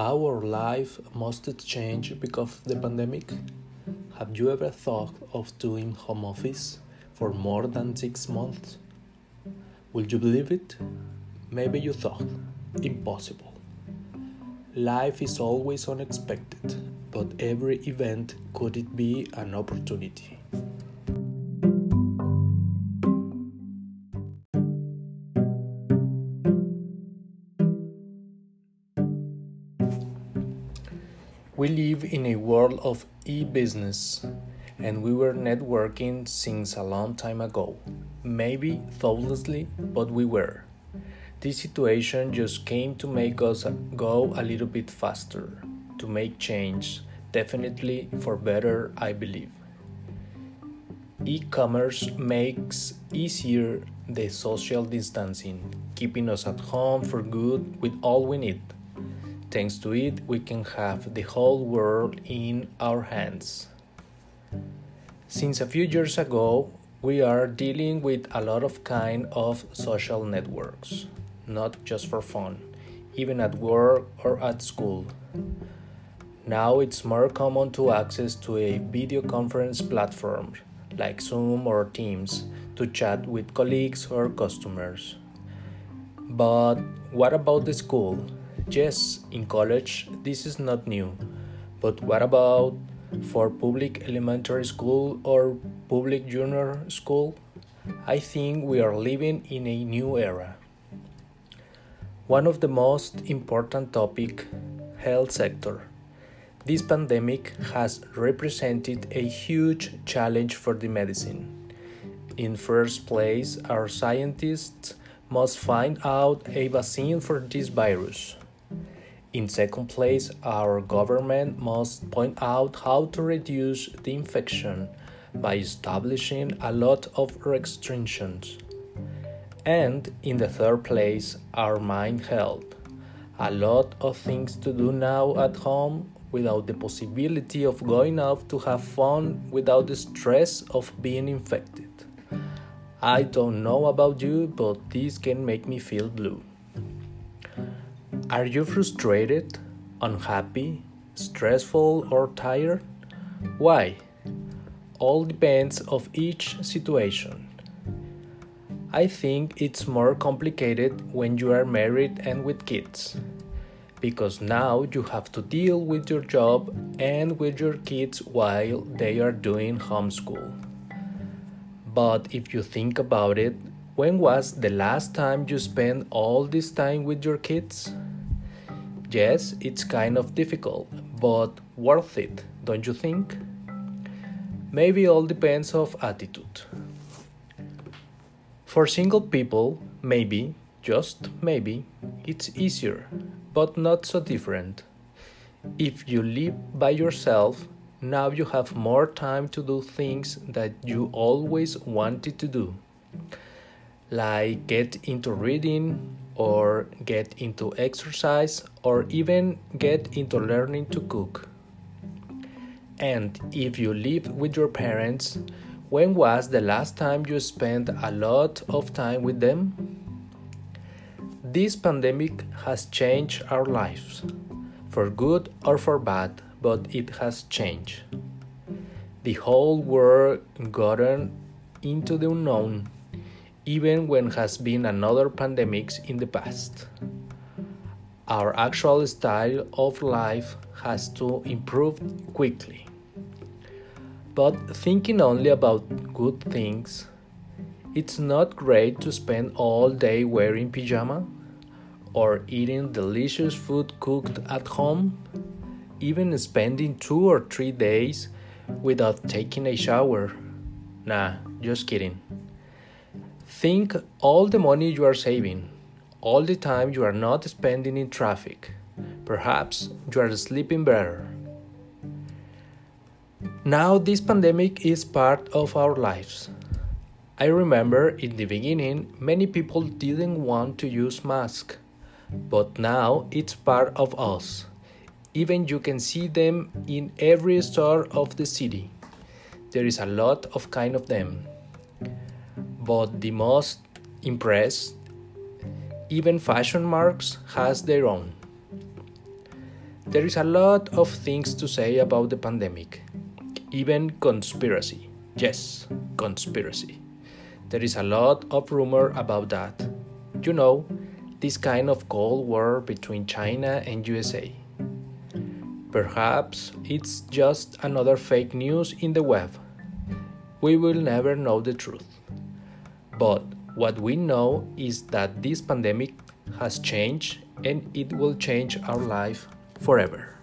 our life must change because of the pandemic? Have you ever thought of doing home office for more than six months? Will you believe it? Maybe you thought, impossible. Life is always unexpected, but every event could it be an opportunity. We live in a world of e business, and we were networking since a long time ago. Maybe thoughtlessly, but we were. This situation just came to make us go a little bit faster, to make change, definitely for better, I believe. E commerce makes easier the social distancing, keeping us at home for good with all we need. Thanks to it, we can have the whole world in our hands. Since a few years ago, we are dealing with a lot of kind of social networks, not just for fun, even at work or at school. Now it's more common to access to a video conference platform like Zoom or Teams to chat with colleagues or customers. But what about the school? Yes, in college this is not new, but what about for public elementary school or public junior school? I think we are living in a new era. One of the most important topic, health sector. This pandemic has represented a huge challenge for the medicine. In first place, our scientists must find out a vaccine for this virus. In second place, our government must point out how to reduce the infection by establishing a lot of restrictions. And in the third place, our mind health. A lot of things to do now at home without the possibility of going out to have fun without the stress of being infected. I don't know about you, but this can make me feel blue. Are you frustrated, unhappy, stressful, or tired? Why? All depends of each situation. I think it's more complicated when you are married and with kids. Because now you have to deal with your job and with your kids while they are doing homeschool. But if you think about it, when was the last time you spent all this time with your kids? Yes, it's kind of difficult, but worth it, don't you think? Maybe all depends of attitude. For single people, maybe, just maybe, it's easier, but not so different. If you live by yourself, now you have more time to do things that you always wanted to do, like get into reading, or get into exercise or even get into learning to cook. And if you live with your parents, when was the last time you spent a lot of time with them? This pandemic has changed our lives, for good or for bad, but it has changed. The whole world gotten into the unknown even when has been another pandemics in the past. Our actual style of life has to improve quickly. But thinking only about good things, it's not great to spend all day wearing pajama or eating delicious food cooked at home, even spending two or three days without taking a shower. Nah, just kidding. Think all the money you are saving, all the time you are not spending in traffic. Perhaps you are sleeping better. Now, this pandemic is part of our lives. I remember in the beginning, many people didn't want to use masks, but now it's part of us. Even you can see them in every store of the city. There is a lot of kind of them but the most impressed, even fashion marks has their own. There is a lot of things to say about the pandemic, even conspiracy. Yes, conspiracy. There is a lot of rumor about that. You know, this kind of Cold War between China and USA. Perhaps it's just another fake news in the web. We will never know the truth. But what we know is that this pandemic has changed and it will change our life forever.